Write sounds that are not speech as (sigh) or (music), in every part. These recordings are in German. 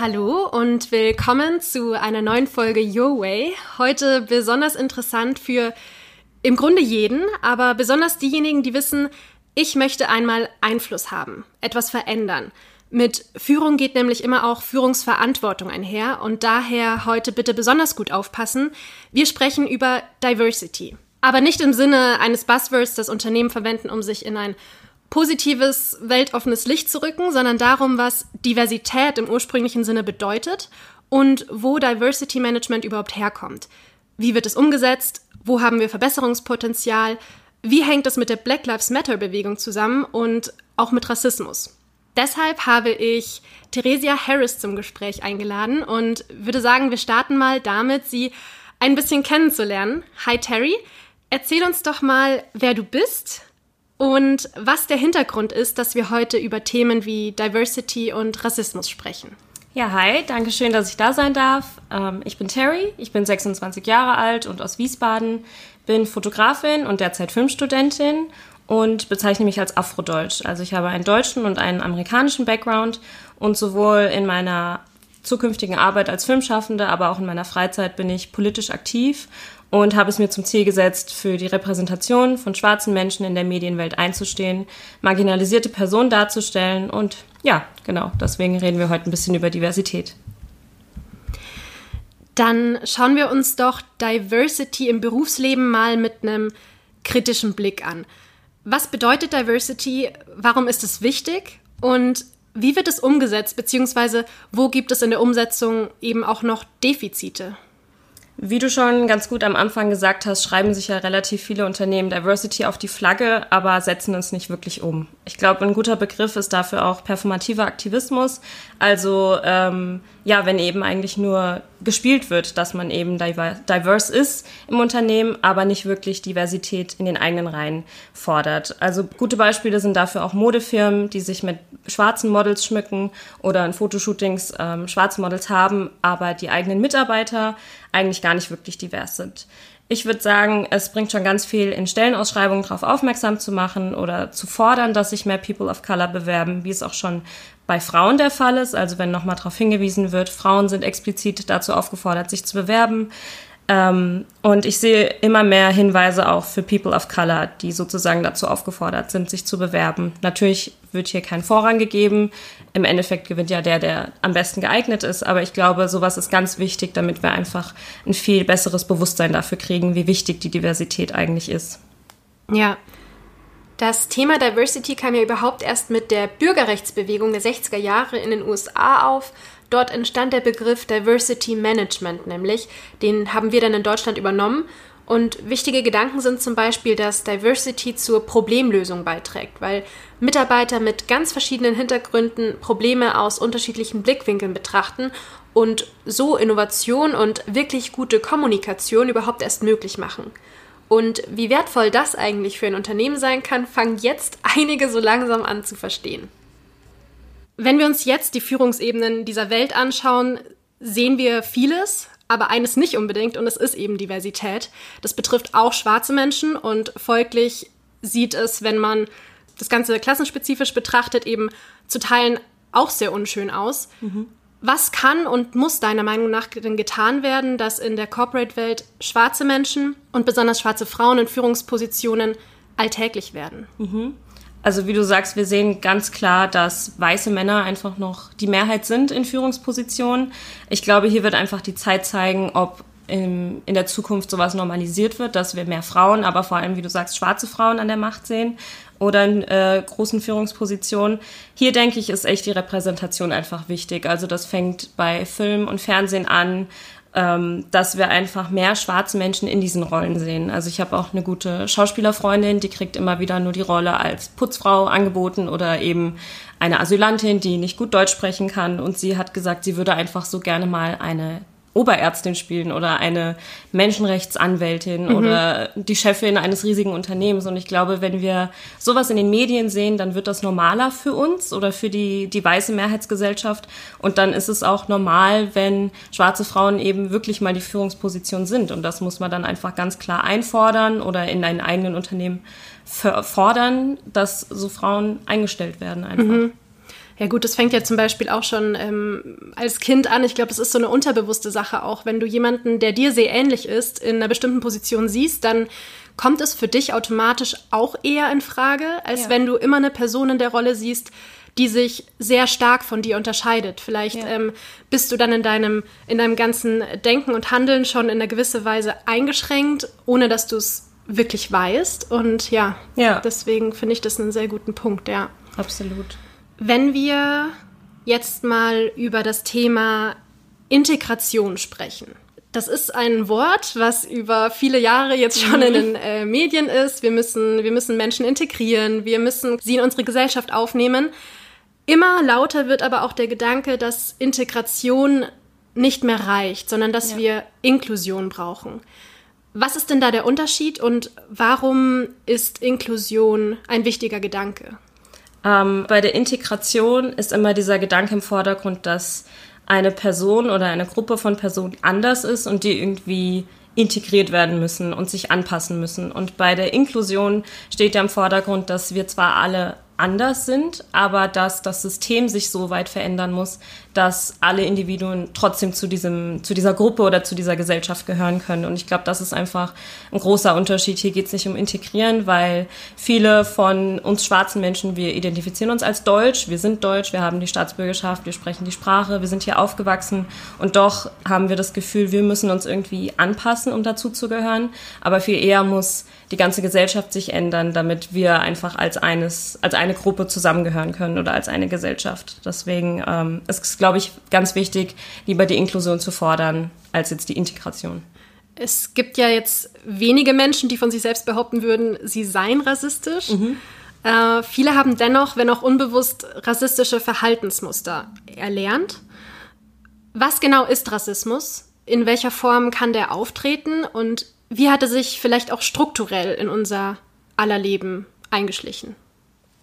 Hallo und willkommen zu einer neuen Folge Your Way. Heute besonders interessant für im Grunde jeden, aber besonders diejenigen, die wissen, ich möchte einmal Einfluss haben, etwas verändern. Mit Führung geht nämlich immer auch Führungsverantwortung einher und daher heute bitte besonders gut aufpassen. Wir sprechen über Diversity. Aber nicht im Sinne eines Buzzwords, das Unternehmen verwenden, um sich in ein positives, weltoffenes Licht zu rücken, sondern darum, was Diversität im ursprünglichen Sinne bedeutet und wo Diversity Management überhaupt herkommt. Wie wird es umgesetzt? Wo haben wir Verbesserungspotenzial? Wie hängt es mit der Black Lives Matter Bewegung zusammen und auch mit Rassismus? Deshalb habe ich Theresia Harris zum Gespräch eingeladen und würde sagen, wir starten mal damit, sie ein bisschen kennenzulernen. Hi Terry, erzähl uns doch mal, wer du bist und was der Hintergrund ist, dass wir heute über Themen wie Diversity und Rassismus sprechen. Ja, hi, danke schön, dass ich da sein darf. Ähm, ich bin Terry, ich bin 26 Jahre alt und aus Wiesbaden, bin Fotografin und derzeit Filmstudentin und bezeichne mich als Afrodeutsch. Also ich habe einen deutschen und einen amerikanischen Background und sowohl in meiner zukünftigen Arbeit als Filmschaffende, aber auch in meiner Freizeit bin ich politisch aktiv und habe es mir zum Ziel gesetzt, für die Repräsentation von schwarzen Menschen in der Medienwelt einzustehen, marginalisierte Personen darzustellen und ja, genau, deswegen reden wir heute ein bisschen über Diversität. Dann schauen wir uns doch Diversity im Berufsleben mal mit einem kritischen Blick an. Was bedeutet Diversity? Warum ist es wichtig? Und wie wird es umgesetzt? Beziehungsweise wo gibt es in der Umsetzung eben auch noch Defizite? Wie du schon ganz gut am Anfang gesagt hast, schreiben sich ja relativ viele Unternehmen Diversity auf die Flagge, aber setzen es nicht wirklich um. Ich glaube, ein guter Begriff ist dafür auch performativer Aktivismus. Also ähm, ja, wenn eben eigentlich nur gespielt wird, dass man eben diverse ist im Unternehmen, aber nicht wirklich Diversität in den eigenen Reihen fordert. Also gute Beispiele sind dafür auch Modefirmen, die sich mit schwarzen Models schmücken oder in Fotoshootings ähm, schwarze Models haben, aber die eigenen Mitarbeiter eigentlich gar nicht wirklich divers sind. Ich würde sagen, es bringt schon ganz viel in Stellenausschreibungen darauf aufmerksam zu machen oder zu fordern, dass sich mehr People of Color bewerben, wie es auch schon bei Frauen der Fall ist. Also wenn nochmal darauf hingewiesen wird, Frauen sind explizit dazu aufgefordert, sich zu bewerben. Ähm, und ich sehe immer mehr Hinweise auch für People of Color, die sozusagen dazu aufgefordert sind, sich zu bewerben. Natürlich wird hier kein Vorrang gegeben. Im Endeffekt gewinnt ja der, der am besten geeignet ist. Aber ich glaube, sowas ist ganz wichtig, damit wir einfach ein viel besseres Bewusstsein dafür kriegen, wie wichtig die Diversität eigentlich ist. Ja. Das Thema Diversity kam ja überhaupt erst mit der Bürgerrechtsbewegung der 60er Jahre in den USA auf Dort entstand der Begriff Diversity Management nämlich. Den haben wir dann in Deutschland übernommen. Und wichtige Gedanken sind zum Beispiel, dass Diversity zur Problemlösung beiträgt, weil Mitarbeiter mit ganz verschiedenen Hintergründen Probleme aus unterschiedlichen Blickwinkeln betrachten und so Innovation und wirklich gute Kommunikation überhaupt erst möglich machen. Und wie wertvoll das eigentlich für ein Unternehmen sein kann, fangen jetzt einige so langsam an zu verstehen. Wenn wir uns jetzt die Führungsebenen dieser Welt anschauen, sehen wir vieles, aber eines nicht unbedingt und es ist eben Diversität. Das betrifft auch schwarze Menschen und folglich sieht es, wenn man das Ganze klassenspezifisch betrachtet, eben zu Teilen auch sehr unschön aus. Mhm. Was kann und muss deiner Meinung nach denn getan werden, dass in der Corporate-Welt schwarze Menschen und besonders schwarze Frauen in Führungspositionen alltäglich werden? Mhm. Also wie du sagst, wir sehen ganz klar, dass weiße Männer einfach noch die Mehrheit sind in Führungspositionen. Ich glaube, hier wird einfach die Zeit zeigen, ob in, in der Zukunft sowas normalisiert wird, dass wir mehr Frauen, aber vor allem, wie du sagst, schwarze Frauen an der Macht sehen oder in äh, großen Führungspositionen. Hier denke ich, ist echt die Repräsentation einfach wichtig. Also das fängt bei Film und Fernsehen an, ähm, dass wir einfach mehr schwarze Menschen in diesen Rollen sehen. Also ich habe auch eine gute Schauspielerfreundin, die kriegt immer wieder nur die Rolle als Putzfrau angeboten oder eben eine Asylantin, die nicht gut Deutsch sprechen kann. Und sie hat gesagt, sie würde einfach so gerne mal eine Oberärztin spielen oder eine Menschenrechtsanwältin mhm. oder die Chefin eines riesigen Unternehmens. Und ich glaube, wenn wir sowas in den Medien sehen, dann wird das normaler für uns oder für die, die weiße Mehrheitsgesellschaft. Und dann ist es auch normal, wenn schwarze Frauen eben wirklich mal die Führungsposition sind. Und das muss man dann einfach ganz klar einfordern oder in einen eigenen Unternehmen fordern, dass so Frauen eingestellt werden einfach. Mhm. Ja gut, das fängt ja zum Beispiel auch schon ähm, als Kind an. Ich glaube, es ist so eine unterbewusste Sache auch. Wenn du jemanden, der dir sehr ähnlich ist, in einer bestimmten Position siehst, dann kommt es für dich automatisch auch eher in Frage, als ja. wenn du immer eine Person in der Rolle siehst, die sich sehr stark von dir unterscheidet. Vielleicht ja. ähm, bist du dann in deinem, in deinem ganzen Denken und Handeln schon in einer gewissen Weise eingeschränkt, ohne dass du es wirklich weißt. Und ja, ja. deswegen finde ich das einen sehr guten Punkt, ja. Absolut. Wenn wir jetzt mal über das Thema Integration sprechen. Das ist ein Wort, was über viele Jahre jetzt schon in den äh, Medien ist. Wir müssen, wir müssen Menschen integrieren, wir müssen sie in unsere Gesellschaft aufnehmen. Immer lauter wird aber auch der Gedanke, dass Integration nicht mehr reicht, sondern dass ja. wir Inklusion brauchen. Was ist denn da der Unterschied und warum ist Inklusion ein wichtiger Gedanke? Ähm, bei der Integration ist immer dieser Gedanke im Vordergrund, dass eine Person oder eine Gruppe von Personen anders ist und die irgendwie integriert werden müssen und sich anpassen müssen. Und bei der Inklusion steht ja im Vordergrund, dass wir zwar alle anders sind, aber dass das System sich so weit verändern muss, dass alle Individuen trotzdem zu diesem, zu dieser Gruppe oder zu dieser Gesellschaft gehören können. Und ich glaube, das ist einfach ein großer Unterschied. Hier geht es nicht um Integrieren, weil viele von uns schwarzen Menschen, wir identifizieren uns als Deutsch, wir sind Deutsch, wir haben die Staatsbürgerschaft, wir sprechen die Sprache, wir sind hier aufgewachsen und doch haben wir das Gefühl, wir müssen uns irgendwie anpassen, um dazu zu gehören. Aber viel eher muss die ganze Gesellschaft sich ändern, damit wir einfach als eines, als eine Gruppe zusammengehören können oder als eine Gesellschaft. Deswegen ähm, ist es, glaube ich, ganz wichtig, lieber die Inklusion zu fordern, als jetzt die Integration. Es gibt ja jetzt wenige Menschen, die von sich selbst behaupten würden, sie seien rassistisch. Mhm. Äh, viele haben dennoch, wenn auch unbewusst, rassistische Verhaltensmuster erlernt. Was genau ist Rassismus? In welcher Form kann der auftreten und wie hat er sich vielleicht auch strukturell in unser aller Leben eingeschlichen?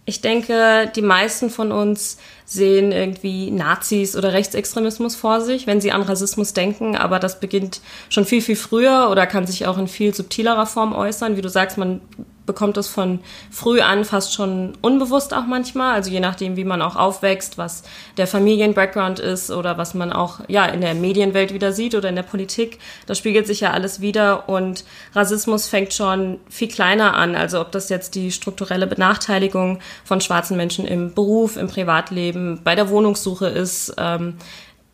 Ich denke, die meisten von uns sehen irgendwie Nazis oder Rechtsextremismus vor sich, wenn sie an Rassismus denken, aber das beginnt schon viel, viel früher oder kann sich auch in viel subtilerer Form äußern. Wie du sagst, man bekommt es von früh an fast schon unbewusst auch manchmal, also je nachdem, wie man auch aufwächst, was der Familienbackground ist oder was man auch ja in der Medienwelt wieder sieht oder in der Politik, das spiegelt sich ja alles wieder und Rassismus fängt schon viel kleiner an, also ob das jetzt die strukturelle Benachteiligung von schwarzen Menschen im Beruf, im Privatleben, bei der Wohnungssuche ist, ähm,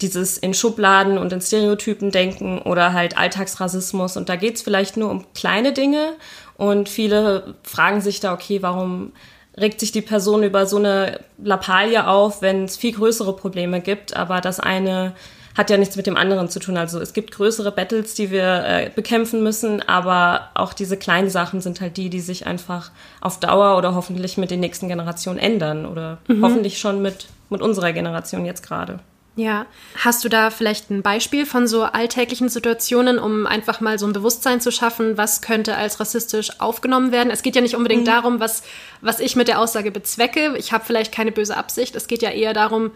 dieses in Schubladen und in Stereotypen denken oder halt Alltagsrassismus. Und da geht's vielleicht nur um kleine Dinge und viele fragen sich da, okay, warum regt sich die Person über so eine Lappalie auf, wenn es viel größere Probleme gibt, aber das eine hat ja nichts mit dem anderen zu tun. Also es gibt größere Battles, die wir äh, bekämpfen müssen, aber auch diese kleinen Sachen sind halt die, die sich einfach auf Dauer oder hoffentlich mit den nächsten Generationen ändern oder mhm. hoffentlich schon mit, mit unserer Generation jetzt gerade. Ja, hast du da vielleicht ein Beispiel von so alltäglichen Situationen, um einfach mal so ein Bewusstsein zu schaffen, was könnte als rassistisch aufgenommen werden? Es geht ja nicht unbedingt mhm. darum, was, was ich mit der Aussage bezwecke. Ich habe vielleicht keine böse Absicht. Es geht ja eher darum,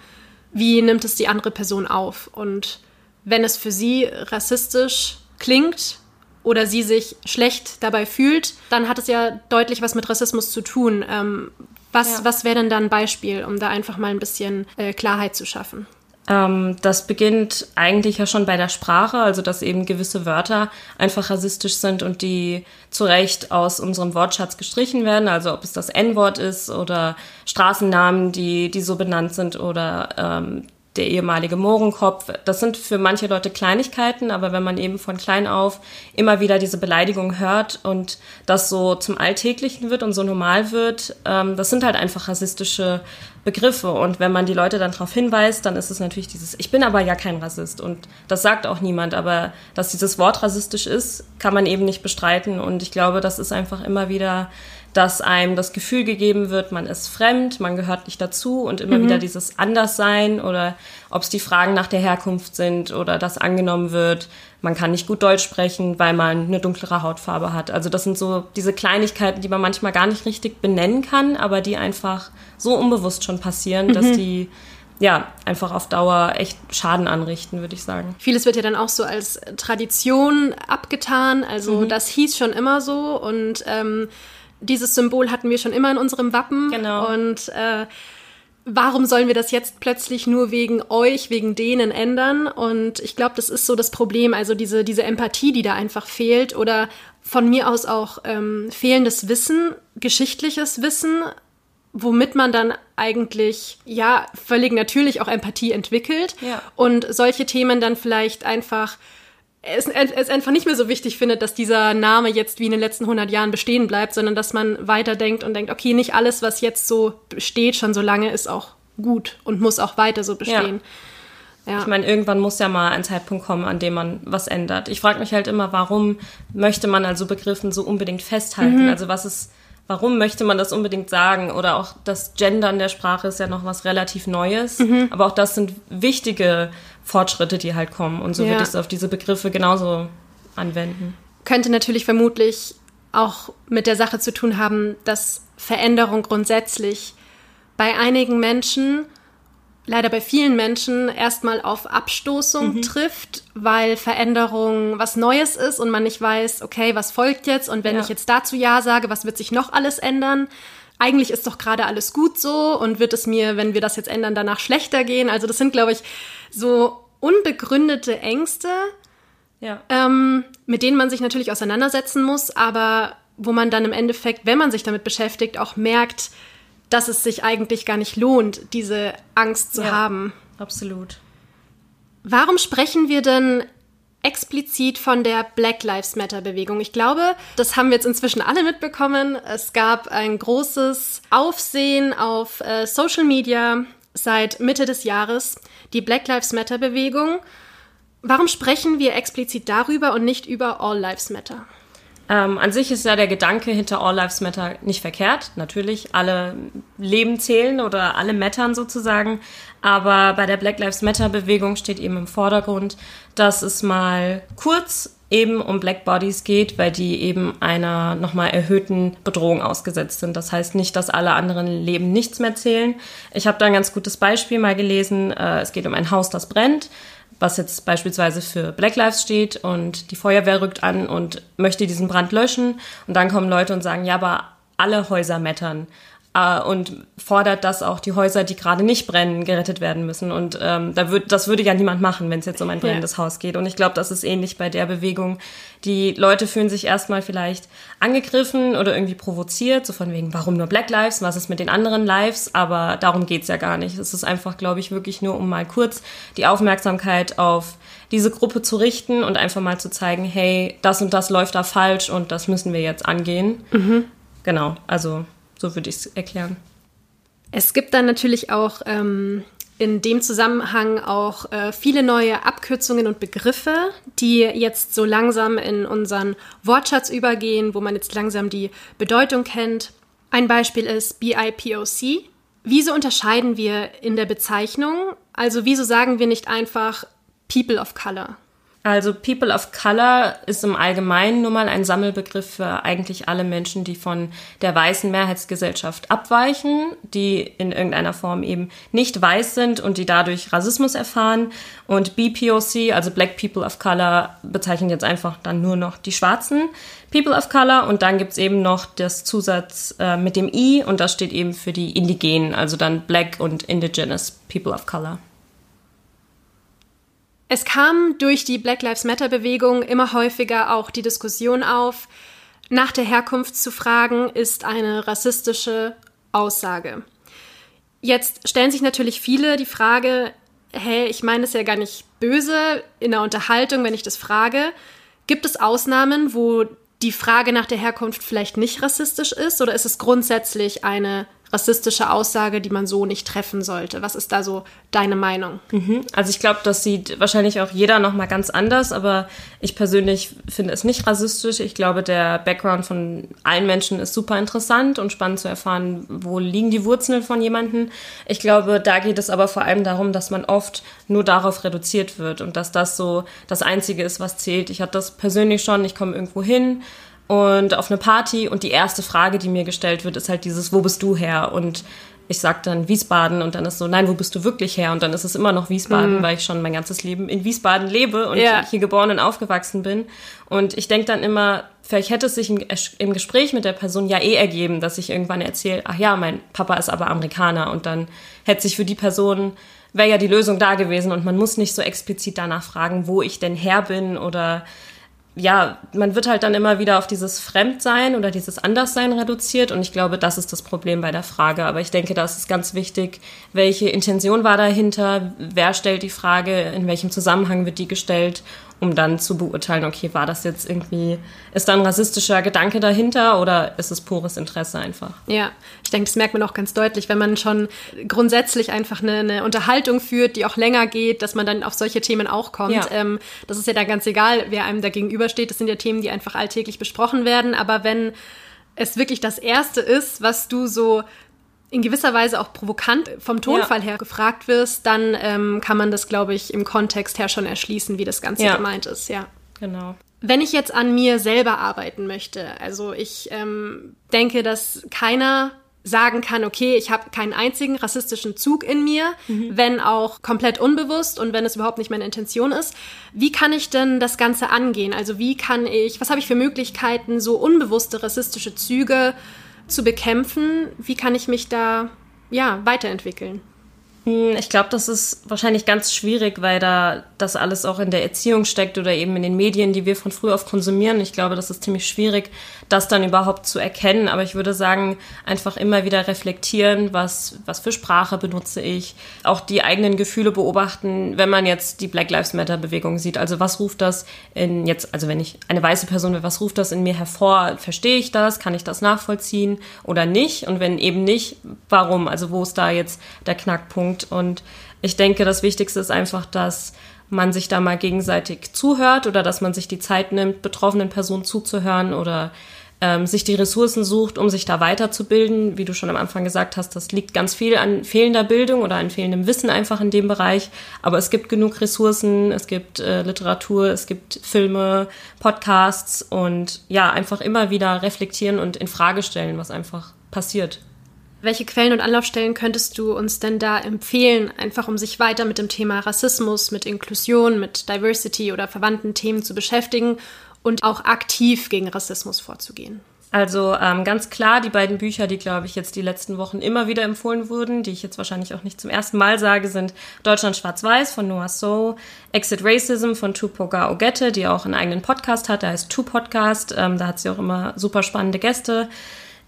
wie nimmt es die andere Person auf? Und wenn es für sie rassistisch klingt oder sie sich schlecht dabei fühlt, dann hat es ja deutlich was mit Rassismus zu tun. Ähm, was, ja. was wäre denn da ein Beispiel, um da einfach mal ein bisschen äh, Klarheit zu schaffen? Ähm, das beginnt eigentlich ja schon bei der Sprache, also dass eben gewisse Wörter einfach rassistisch sind und die zu Recht aus unserem Wortschatz gestrichen werden. Also ob es das N-Wort ist oder Straßennamen, die, die so benannt sind oder ähm, der ehemalige Mohrenkopf. Das sind für manche Leute Kleinigkeiten, aber wenn man eben von klein auf immer wieder diese Beleidigung hört und das so zum Alltäglichen wird und so normal wird, ähm, das sind halt einfach rassistische Begriffe. Und wenn man die Leute dann darauf hinweist, dann ist es natürlich dieses, ich bin aber ja kein Rassist. Und das sagt auch niemand. Aber dass dieses Wort rassistisch ist, kann man eben nicht bestreiten. Und ich glaube, das ist einfach immer wieder dass einem das Gefühl gegeben wird, man ist fremd, man gehört nicht dazu und immer mhm. wieder dieses Anderssein oder ob es die Fragen nach der Herkunft sind oder das angenommen wird, man kann nicht gut Deutsch sprechen, weil man eine dunklere Hautfarbe hat. Also das sind so diese Kleinigkeiten, die man manchmal gar nicht richtig benennen kann, aber die einfach so unbewusst schon passieren, mhm. dass die ja, einfach auf Dauer echt Schaden anrichten, würde ich sagen. Vieles wird ja dann auch so als Tradition abgetan. Also mhm. das hieß schon immer so und ähm, dieses Symbol hatten wir schon immer in unserem Wappen. Genau. Und äh, warum sollen wir das jetzt plötzlich nur wegen euch, wegen denen ändern? Und ich glaube, das ist so das Problem, also diese, diese Empathie, die da einfach fehlt oder von mir aus auch ähm, fehlendes Wissen, geschichtliches Wissen, womit man dann eigentlich ja völlig natürlich auch Empathie entwickelt Ja. und solche Themen dann vielleicht einfach es, es einfach nicht mehr so wichtig findet, dass dieser Name jetzt wie in den letzten 100 Jahren bestehen bleibt, sondern dass man weiterdenkt und denkt, okay, nicht alles, was jetzt so besteht, schon so lange, ist auch gut und muss auch weiter so bestehen. Ja. Ich meine, irgendwann muss ja mal ein Zeitpunkt kommen, an dem man was ändert. Ich frage mich halt immer, warum möchte man an so Begriffen so unbedingt festhalten? Also was ist, warum möchte man das unbedingt sagen? Oder auch das Gendern der Sprache ist ja noch was relativ Neues. Aber auch das sind wichtige Fortschritte, die halt kommen. Und so Ja. würde ich es auf diese Begriffe genauso anwenden. könnte natürlich vermutlich auch mit der Sache zu tun haben, dass Veränderung grundsätzlich bei einigen Menschen, leider bei vielen Menschen, erstmal auf Abstoßung trifft, weil Veränderung was Neues ist und man nicht weiß, okay, was folgt jetzt und wenn Ja. ich jetzt dazu Ja sage, was wird sich noch alles ändern? Eigentlich ist doch gerade alles gut so und wird es mir, wenn wir das jetzt ändern, danach schlechter gehen? Also das sind, glaube ich, so unbegründete Ängste, Ja. ähm, mit denen man sich natürlich auseinandersetzen muss, aber wo man dann im Endeffekt, wenn man sich damit beschäftigt, auch merkt, dass es sich eigentlich gar nicht lohnt, diese Angst zu Ja. haben. Absolut. Warum sprechen wir denn explizit von der Black Lives Matter Bewegung? Ich glaube, das haben wir jetzt inzwischen alle mitbekommen. Es gab ein großes Aufsehen auf äh, Social Media seit Mitte des Jahres, die Black Lives Matter Bewegung. Warum sprechen wir explizit darüber und nicht über All Lives Matter? Ähm, an sich ist ja der Gedanke hinter All Lives Matter nicht verkehrt. Natürlich, alle Leben zählen oder alle mattern sozusagen. Aber bei der Black Lives Matter Bewegung steht eben im Vordergrund, dass es mal kurz eben um Black Bodies geht, weil die eben einer nochmal erhöhten Bedrohung ausgesetzt sind. Das heißt nicht, dass alle anderen Leben nichts mehr zählen. Ich habe da ein ganz gutes Beispiel mal gelesen. Äh, es geht um ein Haus, das brennt was jetzt beispielsweise für Black Lives steht und die Feuerwehr rückt an und möchte diesen Brand löschen und dann kommen Leute und sagen, ja, aber alle Häuser mettern äh, und fordert, dass auch die Häuser, die gerade nicht brennen, gerettet werden müssen und ähm, da würd, das würde ja niemand machen, wenn es jetzt um ein brennendes Haus geht und ich glaube, das ist ähnlich bei der Bewegung. Die Leute fühlen sich erstmal vielleicht angegriffen oder irgendwie provoziert, so von wegen, warum nur Black Lives, was ist mit den anderen Lives, aber darum geht's ja gar nicht. Es ist einfach, glaube ich, wirklich nur, um mal kurz die Aufmerksamkeit auf diese Gruppe zu richten und einfach mal zu zeigen, hey, das und das läuft da falsch und das müssen wir jetzt angehen. Genau, also so würde ich es erklären. Es gibt dann natürlich auch ähm, in dem Zusammenhang auch äh, viele neue Abkürzungen und Begriffe, die jetzt so langsam in unseren Wortschatz übergehen, wo man jetzt langsam die Bedeutung kennt. Ein Beispiel ist BIPOC. Wieso unterscheiden wir in der Bezeichnung? Also wieso sagen wir nicht einfach People of Color? Also People of Color ist im Allgemeinen nur mal ein Sammelbegriff für eigentlich alle Menschen, die von der weißen Mehrheitsgesellschaft abweichen, die in irgendeiner Form eben nicht weiß sind und die dadurch Rassismus erfahren. Und BPOC, also Black People of Color, bezeichnet jetzt einfach dann nur noch die schwarzen People of Color. Und dann gibt's eben noch das Zusatz äh, mit dem I und das steht eben für die Indigenen, also dann Black und Indigenous People of Color. Es kam durch die Black Lives Matter Bewegung immer häufiger auch die Diskussion auf, nach der Herkunft zu fragen, ist eine rassistische Aussage. Jetzt stellen sich natürlich viele die Frage, hey, ich meine es ja gar nicht böse in der Unterhaltung, wenn ich das frage. Gibt es Ausnahmen, wo die Frage nach der Herkunft vielleicht nicht rassistisch ist oder ist es grundsätzlich eine rassistische Aussage, die man so nicht treffen sollte? Was ist da so deine Meinung? Also ich glaube, das sieht wahrscheinlich auch jeder noch mal ganz anders, aber ich persönlich finde es nicht rassistisch. Ich glaube, der Background von allen Menschen ist super interessant und spannend zu erfahren, wo liegen die Wurzeln von jemandem. Ich glaube, da geht es aber vor allem darum, dass man oft nur darauf reduziert wird und dass das so das Einzige ist, was zählt. Ich hatte das persönlich schon, ich komme irgendwo hin und auf eine Party und die erste Frage, die mir gestellt wird, ist halt dieses, wo bist du her? Und ich sag dann Wiesbaden und dann ist so, nein, wo bist du wirklich her? Und dann ist es immer noch Wiesbaden, mhm. weil ich schon mein ganzes Leben in Wiesbaden lebe und ja. hier geboren und aufgewachsen bin. Und ich denke dann immer, vielleicht hätte es sich im, im, Gespräch mit der Person ja eh ergeben, dass ich irgendwann erzähle, ach ja, mein Papa ist aber Amerikaner und dann hätte sich für die Person wäre ja die Lösung da gewesen und man muss nicht so explizit danach fragen, wo ich denn her bin oder ja, man wird halt dann immer wieder auf dieses Fremdsein oder dieses Anderssein reduziert und ich glaube, das ist das Problem bei der Frage. Aber ich denke, da ist es ganz wichtig, welche Intention war dahinter, wer stellt die Frage, in welchem Zusammenhang wird die gestellt um dann zu beurteilen, okay, war das jetzt irgendwie, ist da ein rassistischer Gedanke dahinter oder ist es pures Interesse einfach? Ja, ich denke, das merkt man auch ganz deutlich, wenn man schon grundsätzlich einfach eine, eine Unterhaltung führt, die auch länger geht, dass man dann auf solche Themen auch kommt. Ja. Ähm, das ist ja dann ganz egal, wer einem da gegenübersteht. Das sind ja Themen, die einfach alltäglich besprochen werden. Aber wenn es wirklich das Erste ist, was du so in gewisser Weise auch provokant vom Tonfall ja. her gefragt wirst, dann ähm, kann man das, glaube ich, im Kontext her schon erschließen, wie das Ganze ja. gemeint ist, ja. Genau. Wenn ich jetzt an mir selber arbeiten möchte, also ich ähm, denke, dass keiner sagen kann, okay, ich habe keinen einzigen rassistischen Zug in mir, mhm. wenn auch komplett unbewusst und wenn es überhaupt nicht meine Intention ist. Wie kann ich denn das Ganze angehen? Also wie kann ich, was habe ich für Möglichkeiten, so unbewusste rassistische Züge zu bekämpfen. Wie kann ich mich da ja, weiterentwickeln? Hm, ich glaube, das ist wahrscheinlich ganz schwierig, weil da das alles auch in der Erziehung steckt oder eben in den Medien, die wir von früh auf konsumieren. Ich glaube, das ist ziemlich schwierig, das dann überhaupt zu erkennen. Aber ich würde sagen, einfach immer wieder reflektieren, was, was für Sprache benutze ich. Auch die eigenen Gefühle beobachten, wenn man jetzt die Black Lives Matter Bewegung sieht. Also was ruft das in jetzt, also wenn ich eine weiße Person bin, was ruft das in mir hervor? Verstehe ich das? Kann ich das nachvollziehen oder nicht? Und wenn eben nicht, warum? Also wo ist da jetzt der Knackpunkt? Punkt. Und ich denke, das Wichtigste ist einfach, dass man sich da mal gegenseitig zuhört oder dass man sich die Zeit nimmt, betroffenen Personen zuzuhören oder ähm, sich die Ressourcen sucht, um sich da weiterzubilden. Wie du schon am Anfang gesagt hast, das liegt ganz viel an fehlender Bildung oder an fehlendem Wissen einfach in dem Bereich. Aber es gibt genug Ressourcen, es gibt äh, Literatur, es gibt Filme, Podcasts und ja, einfach immer wieder reflektieren und in Frage stellen, was einfach passiert. Welche Quellen und Anlaufstellen könntest du uns denn da empfehlen, einfach um sich weiter mit dem Thema Rassismus, mit Inklusion, mit Diversity oder verwandten Themen zu beschäftigen und auch aktiv gegen Rassismus vorzugehen? Also ähm, ganz klar, die beiden Bücher, die, glaube ich, jetzt die letzten Wochen immer wieder empfohlen wurden, die ich jetzt wahrscheinlich auch nicht zum ersten Mal sage, sind Deutschland Schwarz-Weiß von Noah So, Exit Racism von Tupoka Ogette, die auch einen eigenen Podcast hat, der heißt Two Podcast, ähm, da hat sie auch immer super spannende Gäste.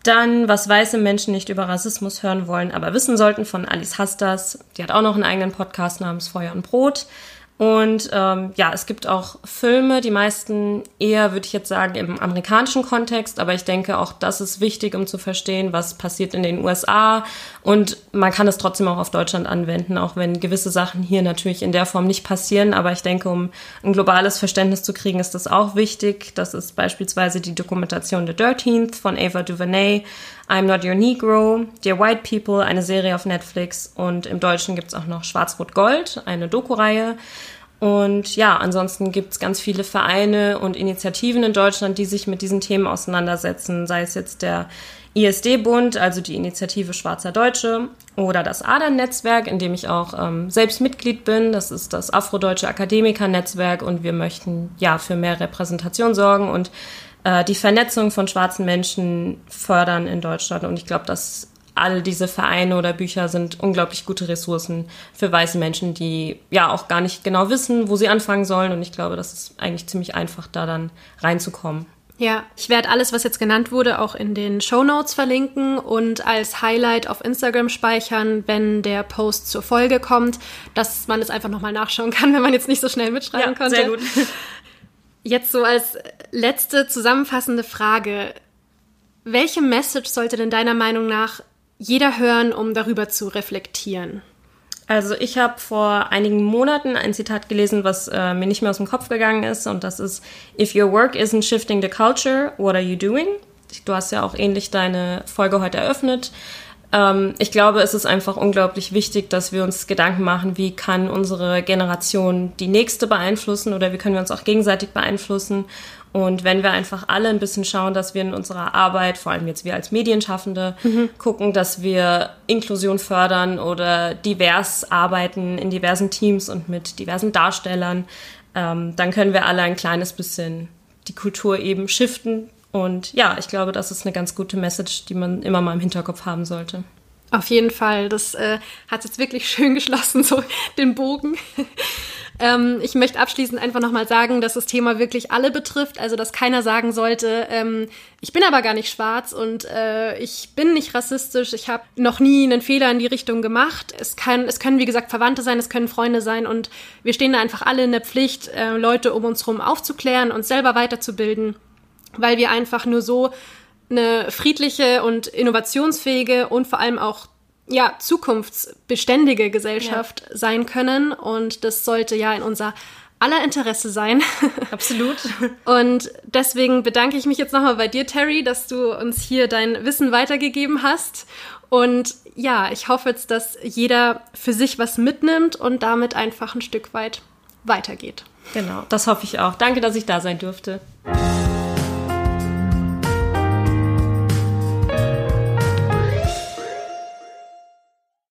Dann, was weiße Menschen nicht über Rassismus hören wollen, aber wissen sollten, von Alice Hastas. Die hat auch noch einen eigenen Podcast namens Feuer und Brot. Und ähm, ja, es gibt auch Filme, die meisten eher, würde ich jetzt sagen, im amerikanischen Kontext, aber ich denke auch, das ist wichtig, um zu verstehen, was passiert in den USA. Und man kann es trotzdem auch auf Deutschland anwenden, auch wenn gewisse Sachen hier natürlich in der Form nicht passieren. Aber ich denke, um ein globales Verständnis zu kriegen, ist das auch wichtig. Das ist beispielsweise die Dokumentation The Dirteenth von Ava DuVernay, I'm Not Your Negro, Dear White People, eine Serie auf Netflix und im Deutschen gibt es auch noch Schwarz-Rot-Gold, eine Doku-Reihe. Und ja, ansonsten gibt es ganz viele Vereine und Initiativen in Deutschland, die sich mit diesen Themen auseinandersetzen, sei es jetzt der ISD-Bund, also die Initiative Schwarzer Deutsche, oder das ADAN-Netzwerk, in dem ich auch ähm, selbst Mitglied bin. Das ist das Afrodeutsche Akademiker-Netzwerk und wir möchten ja für mehr Repräsentation sorgen und äh, die Vernetzung von schwarzen Menschen fördern in Deutschland. Und ich glaube, dass all diese Vereine oder Bücher sind unglaublich gute Ressourcen für weiße Menschen, die ja auch gar nicht genau wissen, wo sie anfangen sollen. Und ich glaube, das ist eigentlich ziemlich einfach, da dann reinzukommen. Ja, ich werde alles, was jetzt genannt wurde, auch in den Show Notes verlinken und als Highlight auf Instagram speichern, wenn der Post zur Folge kommt, dass man es einfach nochmal nachschauen kann, (laughs) wenn man jetzt nicht so schnell mitschreiben ja, konnte. Sehr gut. Jetzt so als letzte zusammenfassende Frage. Welche Message sollte denn deiner Meinung nach jeder hören, um darüber zu reflektieren? Also ich habe vor einigen Monaten ein Zitat gelesen, was äh, mir nicht mehr aus dem Kopf gegangen ist und das ist If your work isn't shifting the culture, what are you doing? Du hast ja auch ähnlich deine Folge heute eröffnet. Ähm, ich glaube, es ist einfach unglaublich wichtig, dass wir uns Gedanken machen, wie kann unsere Generation die nächste beeinflussen oder wie können wir uns auch gegenseitig beeinflussen. Und wenn wir einfach alle ein bisschen schauen, dass wir in unserer Arbeit, vor allem jetzt wir als Medienschaffende, mhm. gucken, dass wir Inklusion fördern oder divers arbeiten in diversen Teams und mit diversen Darstellern, ähm, dann können wir alle ein kleines bisschen die Kultur eben shiften und ja, ich glaube, das ist eine ganz gute Message, die man immer mal im Hinterkopf haben sollte. Auf jeden Fall. Das äh, hat jetzt wirklich (laughs) schön geschlossen, so den Bogen. (laughs) ähm, ich möchte abschließend einfach nochmal sagen, dass das Thema wirklich alle betrifft. Also, dass keiner sagen sollte, ähm, ich bin aber gar nicht schwarz und äh, ich bin nicht rassistisch. Ich habe noch nie einen Fehler in die Richtung gemacht. Es, kann, es können, wie gesagt, Verwandte sein, es können Freunde sein und wir stehen da einfach alle in der Pflicht, äh, Leute um uns herum aufzuklären, uns selber weiterzubilden weil wir einfach nur so eine friedliche und innovationsfähige und vor allem auch ja, zukunftsbeständige Gesellschaft ja. sein können. Und das sollte ja in unser aller Interesse sein. (laughs) Absolut. Und deswegen bedanke ich mich jetzt nochmal bei dir, Terry, dass du uns hier dein Wissen weitergegeben hast. Und ja, ich hoffe jetzt, dass jeder für sich was mitnimmt und damit einfach ein Stück weit weitergeht. Genau, das hoffe ich auch. Danke, dass ich da sein durfte.